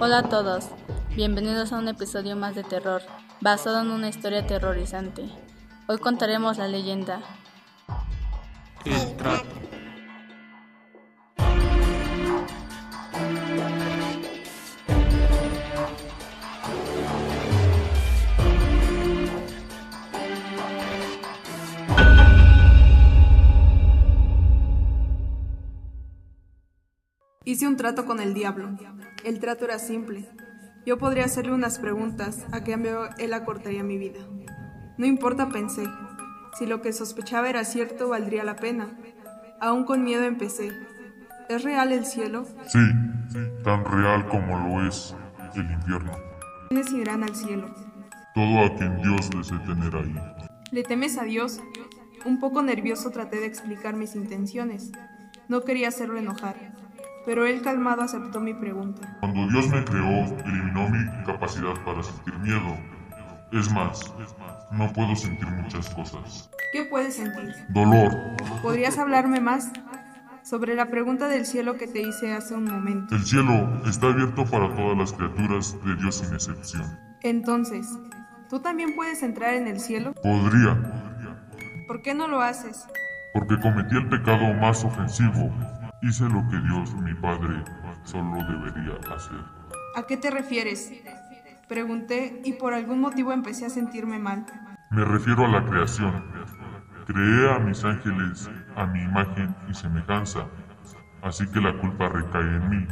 Hola a todos, bienvenidos a un episodio más de terror, basado en una historia aterrorizante. Hoy contaremos la leyenda. El trato. Hice un trato con el diablo. El trato era simple. Yo podría hacerle unas preguntas, a cambio él acortaría mi vida. No importa, pensé. Si lo que sospechaba era cierto, valdría la pena. Aún con miedo empecé. ¿Es real el cielo? Sí, tan real como lo es el infierno. ¿Quiénes irán al cielo? Todo a quien Dios desee tener ahí. ¿Le temes a Dios? Un poco nervioso traté de explicar mis intenciones. No quería hacerlo enojar, pero él calmado aceptó mi pregunta. Cuando Dios me creó, eliminó mi capacidad para sentir miedo. Es más, no puedo sentir muchas cosas. ¿Qué puedes sentir? Dolor. ¿Podrías hablarme más sobre la pregunta del cielo que te hice hace un momento? El cielo está abierto para todas las criaturas de Dios sin excepción. Entonces, ¿tú también puedes entrar en el cielo? Podría, ¿Por qué no lo haces? porque cometí el pecado más ofensivo. Hice lo que Dios, mi Padre, solo debería hacer. ¿A qué te refieres? Pregunté y por algún motivo empecé a sentirme mal. Me refiero a la creación. Creé a mis ángeles a mi imagen y semejanza, así que la culpa recae en mí.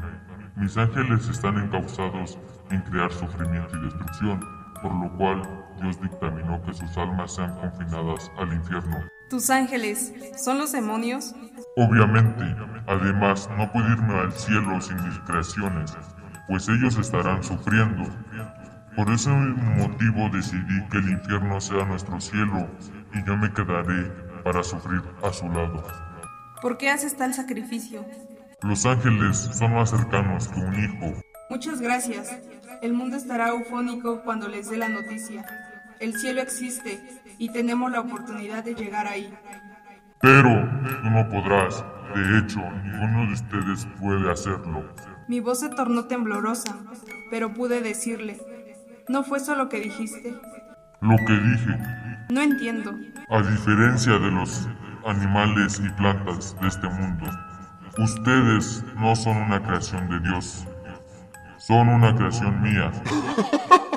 Mis ángeles están encausados en crear sufrimiento y destrucción, por lo cual Dios dictaminó que sus almas sean confinadas al infierno. ¿Tus ángeles son los demonios? Obviamente, además, no puedo irme al cielo sin mis creaciones, pues ellos estarán sufriendo. Por ese motivo decidí que el infierno sea nuestro cielo y yo me quedaré para sufrir a su lado. ¿Por qué haces tal sacrificio? Los ángeles son más cercanos que un hijo. Muchas gracias. El mundo estará eufónico cuando les dé la noticia. El cielo existe y tenemos la oportunidad de llegar ahí. Pero tú no podrás. De hecho, ninguno de ustedes puede hacerlo. Mi voz se tornó temblorosa, pero pude decirle, ¿no fue eso lo que dijiste? Lo que dije, No entiendo. a diferencia de los animales y plantas de este mundo, ustedes no son una creación de Dios, son una creación mía.